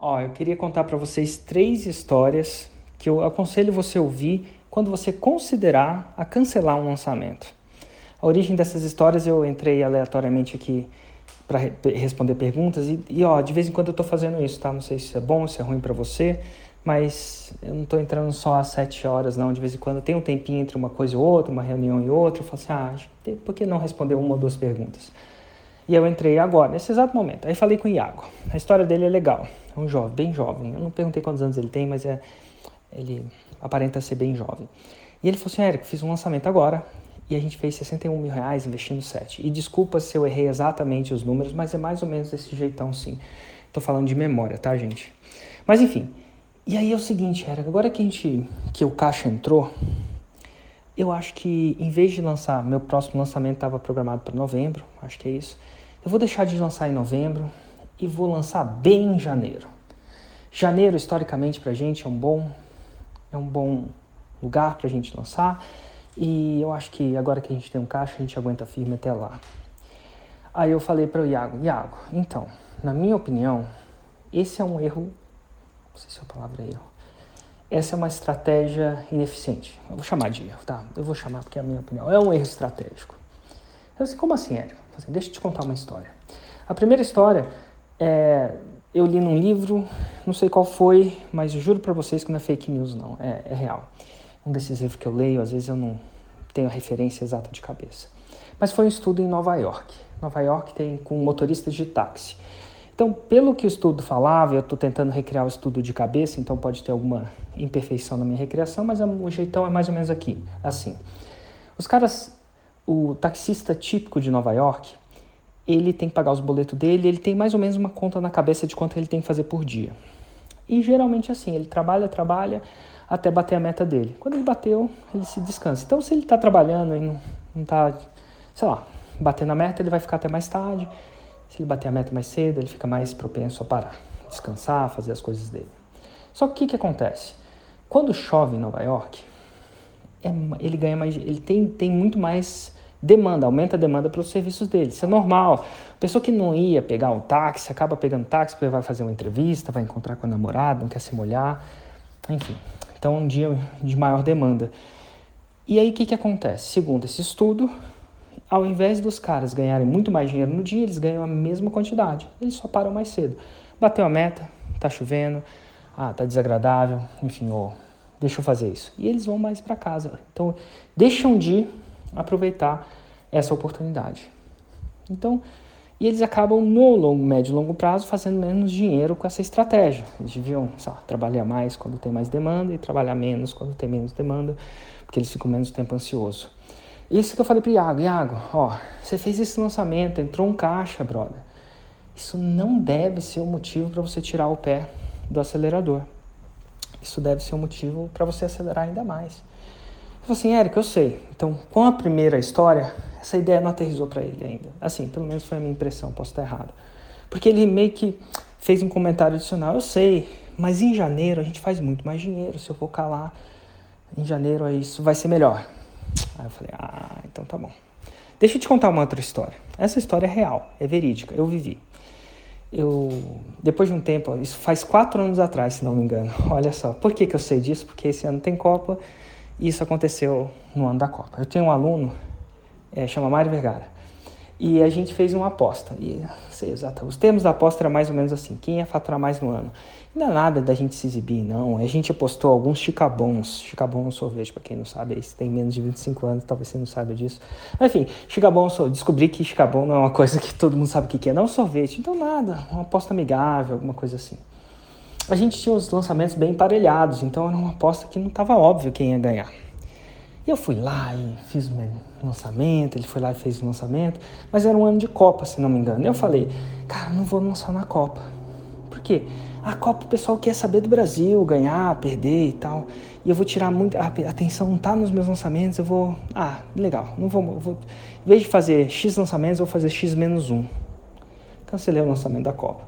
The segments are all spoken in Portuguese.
Ó, eu queria contar para vocês três histórias que eu aconselho você ouvir quando você considerar a cancelar um lançamento. A origem dessas histórias eu entrei aleatoriamente aqui para re responder perguntas e, e, ó, de vez em quando eu estou fazendo isso, tá? Não sei se é bom, se é ruim para você, mas eu não estou entrando só às sete horas, não. De vez em quando tem um tempinho entre uma coisa e outra, uma reunião e outra. Eu falo assim, ah, por que não responder uma ou duas perguntas? E eu entrei agora, nesse exato momento. Aí falei com o Iago. A história dele é legal. É um jovem, bem jovem. Eu não perguntei quantos anos ele tem, mas é, ele aparenta ser bem jovem. E ele falou assim, Érico, fiz um lançamento agora e a gente fez 61 mil reais investindo 7. E desculpa se eu errei exatamente os números, mas é mais ou menos desse jeitão sim. Tô falando de memória, tá, gente? Mas enfim. E aí é o seguinte, Érico, agora que a gente que o caixa entrou, eu acho que em vez de lançar, meu próximo lançamento estava programado para novembro, acho que é isso. Eu vou deixar de lançar em novembro e vou lançar bem em janeiro. Janeiro, historicamente, para a gente é um bom, é um bom lugar para a gente lançar. E eu acho que agora que a gente tem um caixa, a gente aguenta firme até lá. Aí eu falei para o Iago, Iago, então, na minha opinião, esse é um erro, não sei se a palavra é erro, essa é uma estratégia ineficiente. Eu vou chamar de erro, tá? Eu vou chamar porque é a minha opinião. É um erro estratégico. Eu disse, como assim, Hélio? Assim, deixa eu te contar uma história. A primeira história é, eu li num livro, não sei qual foi, mas juro para vocês que não é fake news, não, é, é, real. Um desses livros que eu leio, às vezes eu não tenho a referência exata de cabeça. Mas foi um estudo em Nova York. Nova York tem com motoristas de táxi. Então, pelo que o estudo falava, eu estou tentando recriar o estudo de cabeça, então pode ter alguma imperfeição na minha recriação, mas o jeitão é mais ou menos aqui, assim. Os caras o taxista típico de Nova York, ele tem que pagar os boletos dele, ele tem mais ou menos uma conta na cabeça de quanto ele tem que fazer por dia. E geralmente assim, ele trabalha, trabalha até bater a meta dele. Quando ele bateu, ele se descansa. Então, se ele está trabalhando e não, não tá, sei lá, batendo a meta, ele vai ficar até mais tarde. Se ele bater a meta mais cedo, ele fica mais propenso a parar, descansar, fazer as coisas dele. Só que o que, que acontece? Quando chove em Nova York, é, ele ganha mais, ele tem, tem muito mais demanda, aumenta a demanda para os serviços dele. Isso é normal. Pessoa que não ia pegar um táxi, acaba pegando táxi porque vai fazer uma entrevista, vai encontrar com a namorada, não quer se molhar, enfim. Então é um dia de maior demanda. E aí o que, que acontece? Segundo esse estudo, ao invés dos caras ganharem muito mais dinheiro no dia, eles ganham a mesma quantidade. Eles só param mais cedo. Bateu a meta, tá chovendo, ah, tá desagradável, enfim, ou deixa eu fazer isso. E eles vão mais para casa. Então, deixam de aproveitar essa oportunidade. Então, e eles acabam no longo, médio e longo prazo fazendo menos dinheiro com essa estratégia. Eles deviam lá, trabalhar mais quando tem mais demanda e trabalhar menos quando tem menos demanda, porque eles ficam menos tempo ansioso. Isso que eu falei para Iago, Iago, ó, você fez esse lançamento, entrou um caixa, brother. Isso não deve ser o um motivo para você tirar o pé do acelerador. Isso deve ser um motivo para você acelerar ainda mais. Falei assim, Érico, eu sei. Então, com a primeira história, essa ideia não aterrizou para ele ainda. Assim, pelo menos foi a minha impressão, posso estar errado. Porque ele meio que fez um comentário adicional. Eu sei, mas em janeiro a gente faz muito mais dinheiro. Se eu focar lá, em janeiro isso vai ser melhor. Aí eu falei, ah, então tá bom. Deixa eu te contar uma outra história. Essa história é real, é verídica, eu vivi. Eu, depois de um tempo, isso faz quatro anos atrás, se não me engano. Olha só, por que, que eu sei disso? Porque esse ano tem Copa e isso aconteceu no ano da Copa. Eu tenho um aluno, é, chama Mário Vergara, e a gente fez uma aposta. E sei exato, os termos da aposta eram mais ou menos assim: quem ia faturar mais no ano? Não é nada da gente se exibir, não. A gente apostou alguns chicabons. Chicabon sorvete, para quem não sabe, se tem menos de 25 anos, talvez você não saiba disso. Enfim, chicabon, descobri que chicabon não é uma coisa que todo mundo sabe o que é, não é sorvete. Então, nada, uma aposta amigável, alguma coisa assim a gente tinha os lançamentos bem emparelhados, então era uma aposta que não estava óbvio quem ia ganhar. E eu fui lá e fiz o lançamento, ele foi lá e fez o lançamento, mas era um ano de Copa, se não me engano. Eu falei, cara, não vou lançar na Copa. Por quê? A Copa o pessoal quer saber do Brasil, ganhar, perder e tal. E eu vou tirar muito. A atenção não tá nos meus lançamentos, eu vou. Ah, legal. Não vou, vou. Em vez de fazer X lançamentos, eu vou fazer X menos um. Cancelei o lançamento da Copa.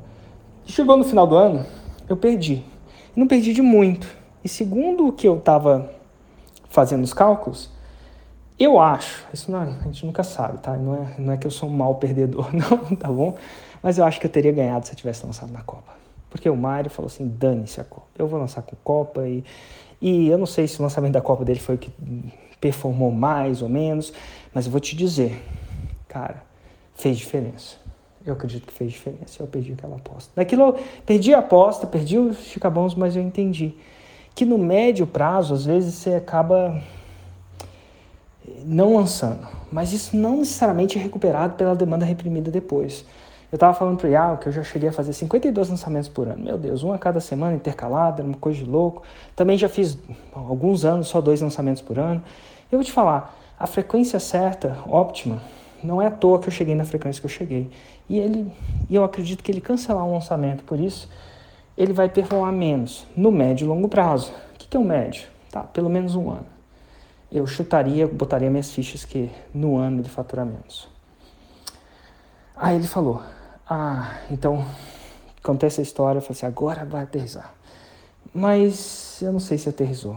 Chegou no final do ano, eu perdi. Não perdi de muito. E segundo o que eu estava fazendo os cálculos, eu acho, isso não, a gente nunca sabe, tá? Não é, não é que eu sou um mau perdedor, não, tá bom? Mas eu acho que eu teria ganhado se eu tivesse lançado na Copa. Porque o Mário falou assim: dane-se a Copa. Eu vou lançar com Copa e, e eu não sei se o lançamento da Copa dele foi o que performou mais ou menos, mas eu vou te dizer, cara, fez diferença. Eu acredito que fez diferença. Eu perdi aquela aposta. Daquilo eu perdi a aposta, perdi os chicabons, mas eu entendi que no médio prazo, às vezes, você acaba não lançando. Mas isso não necessariamente é recuperado pela demanda reprimida depois. Eu estava falando para o Iau que eu já cheguei a fazer 52 lançamentos por ano. Meu Deus, um a cada semana intercalado, era uma coisa de louco. Também já fiz alguns anos só dois lançamentos por ano. Eu vou te falar, a frequência certa, óptima, não é à toa que eu cheguei na frequência que eu cheguei. E ele, e eu acredito que ele cancelar um lançamento, por isso ele vai performar menos no médio e longo prazo. O que é o médio? Tá, pelo menos um ano. Eu chutaria, botaria minhas fichas que no ano ele fatura menos. Aí ele falou, ah, então, contei essa história, eu falei assim, agora vai aterrizar. Mas eu não sei se aterrizou.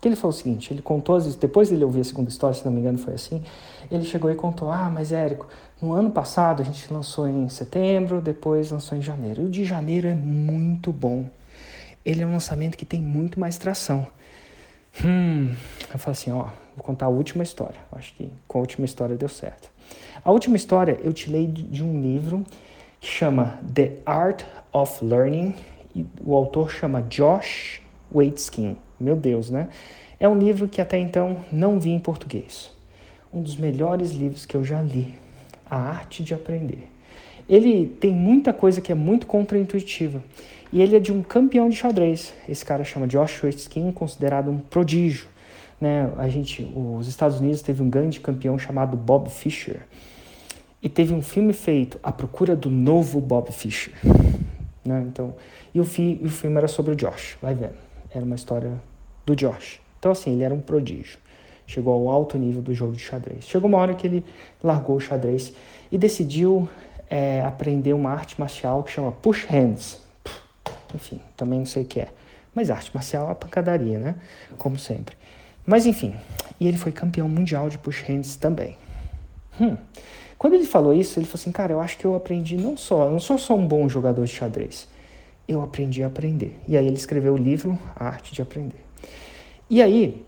Que ele falou o seguinte, ele contou, depois dele ouvir a segunda história, se não me engano foi assim, ele chegou e contou, ah, mas Érico, no ano passado a gente lançou em setembro, depois lançou em janeiro. E o de janeiro é muito bom. Ele é um lançamento que tem muito mais tração. Hum, eu falo assim, ó, vou contar a última história. Acho que com a última história deu certo. A última história eu tirei de um livro que chama The Art of Learning e o autor chama Josh Waitzkin. Meu Deus, né? É um livro que até então não vi em português. Um dos melhores livros que eu já li. A Arte de Aprender. Ele tem muita coisa que é muito contraintuitiva. E ele é de um campeão de xadrez. Esse cara chama Josh Waitzkin, considerado um prodígio. Né? A gente, os Estados Unidos teve um grande campeão chamado Bob Fischer. E teve um filme feito, A Procura do Novo Bob Fischer. Né? Então, e o, fi, o filme era sobre o Josh, vai vendo. Era uma história do Josh. Então, assim, ele era um prodígio. Chegou ao alto nível do jogo de xadrez. Chegou uma hora que ele largou o xadrez e decidiu é, aprender uma arte marcial que chama Push Hands. Enfim, também não sei o que é. Mas arte marcial é pancadaria, né? Como sempre. Mas enfim, e ele foi campeão mundial de push hands também. Hum. Quando ele falou isso, ele falou assim, cara, eu acho que eu aprendi não só, eu não sou só um bom jogador de xadrez, eu aprendi a aprender. E aí ele escreveu o livro A Arte de Aprender. E aí,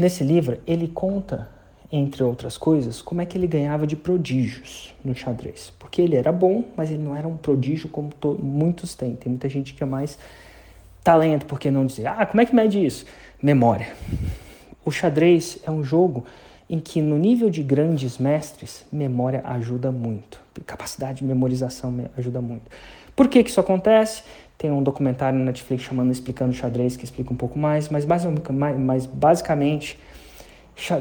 nesse livro, ele conta, entre outras coisas, como é que ele ganhava de prodígios no xadrez. Porque ele era bom, mas ele não era um prodígio como muitos têm. Tem muita gente que é mais talento, por que não dizer? Ah, como é que mede isso? Memória. O xadrez é um jogo em que no nível de grandes mestres, memória ajuda muito. Capacidade de memorização ajuda muito. Por que, que isso acontece? Tem um documentário na Netflix chamando Explicando Xadrez que explica um pouco mais, mas, basicamente,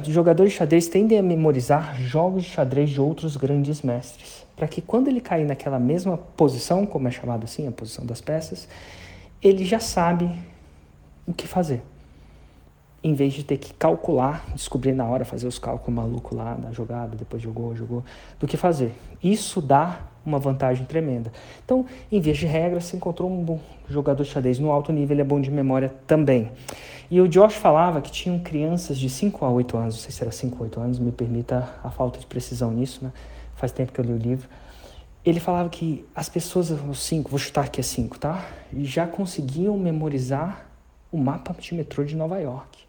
jogadores de xadrez tendem a memorizar jogos de xadrez de outros grandes mestres, para que quando ele cair naquela mesma posição, como é chamado assim, a posição das peças, ele já sabe o que fazer em vez de ter que calcular, descobrir na hora, fazer os cálculos malucos lá da jogada, depois jogou, jogou, do que fazer. Isso dá uma vantagem tremenda. Então, em vez de regra, se encontrou um bom jogador de xadrez no alto nível, ele é bom de memória também. E o Josh falava que tinham crianças de 5 a 8 anos, não sei se era 5 a 8 anos, me permita a falta de precisão nisso, né? Faz tempo que eu li o livro. Ele falava que as pessoas, os 5, vou chutar aqui a 5, tá? Já conseguiam memorizar o mapa de metrô de Nova York.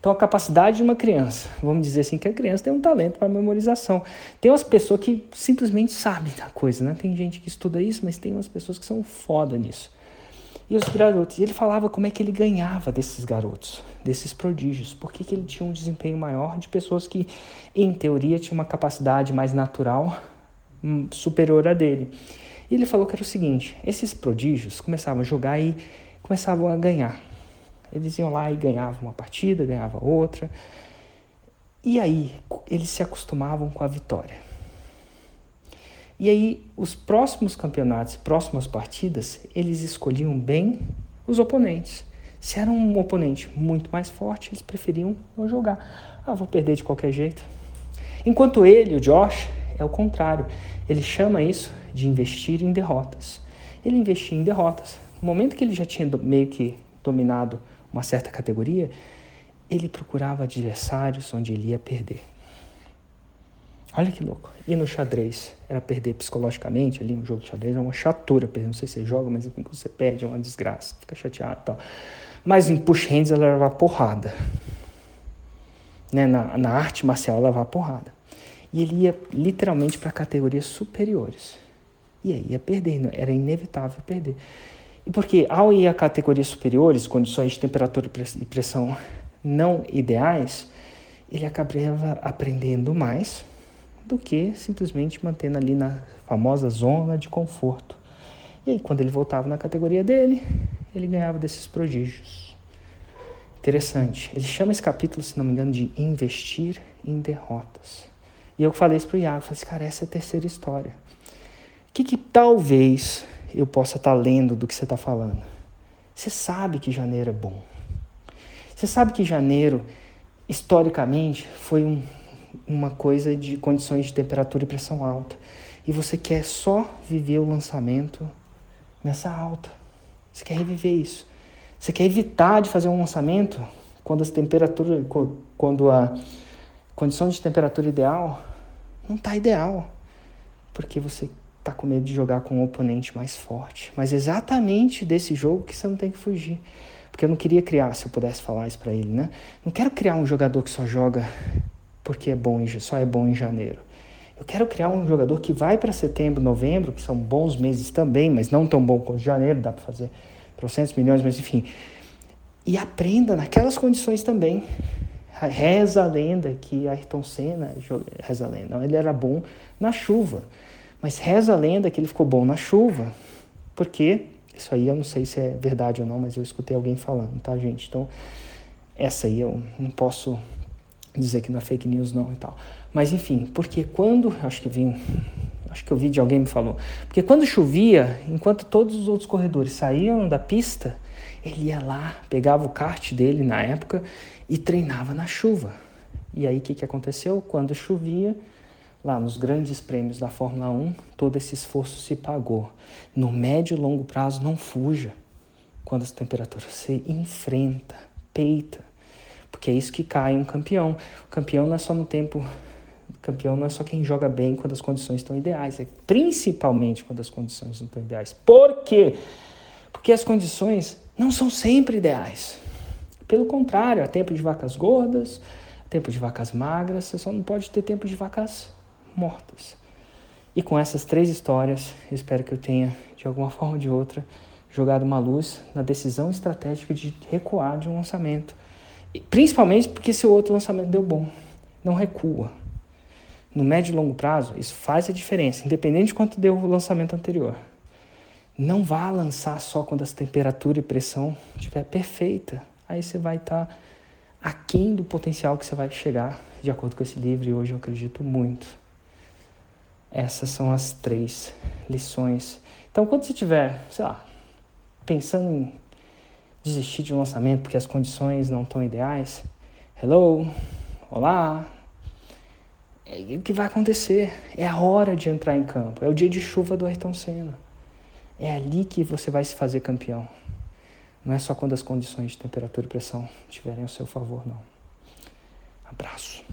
Então, a capacidade de uma criança, vamos dizer assim, que a criança tem um talento para memorização. Tem umas pessoas que simplesmente sabem da coisa, né? Tem gente que estuda isso, mas tem umas pessoas que são foda nisso. E os garotos, ele falava como é que ele ganhava desses garotos, desses prodígios, por que, que ele tinha um desempenho maior de pessoas que, em teoria, tinham uma capacidade mais natural hum, superior a dele. E ele falou que era o seguinte: esses prodígios começavam a jogar e começavam a ganhar. Eles iam lá e ganhavam uma partida, ganhavam outra. E aí, eles se acostumavam com a vitória. E aí, os próximos campeonatos, próximas partidas, eles escolhiam bem os oponentes. Se era um oponente muito mais forte, eles preferiam não jogar. Ah, vou perder de qualquer jeito. Enquanto ele, o Josh, é o contrário. Ele chama isso de investir em derrotas. Ele investia em derrotas. No momento que ele já tinha meio que dominado uma certa categoria, ele procurava adversários onde ele ia perder. Olha que louco. E no xadrez? Era perder psicologicamente ali, um jogo de xadrez é uma chatura. Não sei se você joga, mas enfim, você perde é uma desgraça, fica chateado e tal. Mas em push hands ela leva porrada. Né? Na, na arte marcial ela leva porrada. E ele ia literalmente para categorias superiores. E aí ia perder, era inevitável perder. Porque ao ir a categorias superiores, condições de temperatura e pressão não ideais, ele acabava aprendendo mais do que simplesmente mantendo ali na famosa zona de conforto. E aí, quando ele voltava na categoria dele, ele ganhava desses prodígios. Interessante. Ele chama esse capítulo, se não me engano, de Investir em Derrotas. E eu falei isso para o Iago, falei assim, cara, essa é a terceira história. O que, que talvez eu possa estar lendo do que você está falando? Você sabe que janeiro é bom. Você sabe que janeiro, historicamente, foi um, uma coisa de condições de temperatura e pressão alta. E você quer só viver o lançamento nessa alta. Você quer reviver isso. Você quer evitar de fazer um lançamento quando as temperaturas, quando a condição de temperatura ideal não está ideal, porque você está com medo de jogar com um oponente mais forte. Mas exatamente desse jogo que você não tem que fugir. Porque eu não queria criar, se eu pudesse falar isso para ele, né? Não quero criar um jogador que só joga porque é bom, só é bom em janeiro. Eu quero criar um jogador que vai para setembro, novembro, que são bons meses também, mas não tão bom quanto janeiro, dá para fazer trocentos milhões, mas enfim. E aprenda naquelas condições também Reza a lenda que Ayrton Senna, reza a lenda, ele era bom na chuva. Mas reza a lenda que ele ficou bom na chuva, porque isso aí eu não sei se é verdade ou não, mas eu escutei alguém falando, tá, gente? Então, essa aí eu não posso dizer que não é fake news não e tal. Mas enfim, porque quando, acho que vim, acho que eu vi de alguém me falou, porque quando chovia, enquanto todos os outros corredores saíam da pista, ele ia lá, pegava o kart dele na época e treinava na chuva. E aí o que, que aconteceu? Quando chovia, lá nos grandes prêmios da Fórmula 1, todo esse esforço se pagou. No médio e longo prazo, não fuja quando as temperaturas se enfrenta, peita, porque é isso que cai um campeão. O campeão não é só no tempo, o campeão não é só quem joga bem quando as condições estão ideais, é principalmente quando as condições não estão ideais. Por quê? Porque as condições não são sempre ideais. Pelo contrário, há tempo de vacas gordas, tempo de vacas magras, você só não pode ter tempo de vacas mortas. E com essas três histórias, espero que eu tenha, de alguma forma ou de outra, jogado uma luz na decisão estratégica de recuar de um lançamento. E, principalmente porque seu outro lançamento deu bom. Não recua. No médio e longo prazo, isso faz a diferença, independente de quanto deu o lançamento anterior. Não vá lançar só quando a temperatura e pressão estiver perfeita aí você vai estar tá aquém do potencial que você vai chegar, de acordo com esse livro, e hoje eu acredito muito. Essas são as três lições. Então, quando você estiver, sei lá, pensando em desistir de um lançamento porque as condições não estão ideais, hello, olá, é, o que vai acontecer? É a hora de entrar em campo. É o dia de chuva do Ayrton Senna. É ali que você vai se fazer campeão. Não é só quando as condições de temperatura e pressão estiverem ao seu favor, não. Abraço.